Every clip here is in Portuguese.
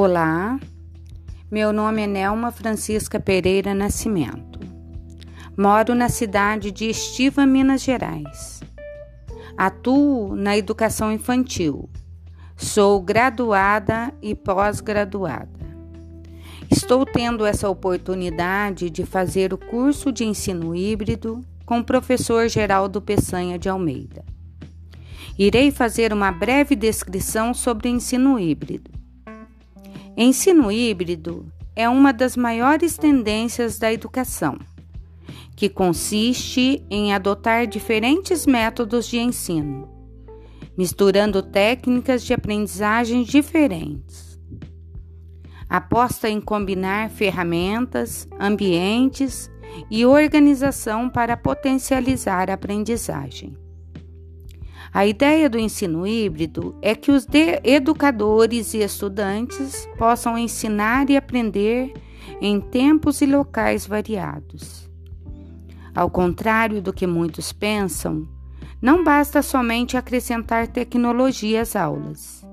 Olá, meu nome é Nelma Francisca Pereira Nascimento. Moro na cidade de Estiva, Minas Gerais. Atuo na educação infantil. Sou graduada e pós-graduada. Estou tendo essa oportunidade de fazer o curso de ensino híbrido com o professor Geraldo Peçanha de Almeida. Irei fazer uma breve descrição sobre ensino híbrido. Ensino híbrido é uma das maiores tendências da educação, que consiste em adotar diferentes métodos de ensino, misturando técnicas de aprendizagem diferentes. Aposta em combinar ferramentas, ambientes e organização para potencializar a aprendizagem. A ideia do ensino híbrido é que os educadores e estudantes possam ensinar e aprender em tempos e locais variados. Ao contrário do que muitos pensam, não basta somente acrescentar tecnologia às aulas.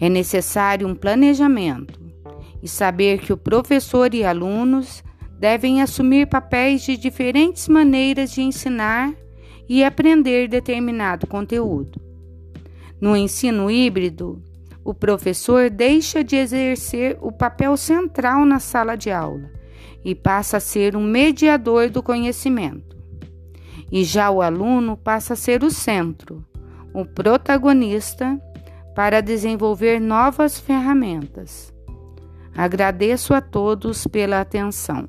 É necessário um planejamento e saber que o professor e alunos devem assumir papéis de diferentes maneiras de ensinar e aprender determinado conteúdo. No ensino híbrido, o professor deixa de exercer o papel central na sala de aula e passa a ser um mediador do conhecimento. E já o aluno passa a ser o centro, o protagonista para desenvolver novas ferramentas. Agradeço a todos pela atenção.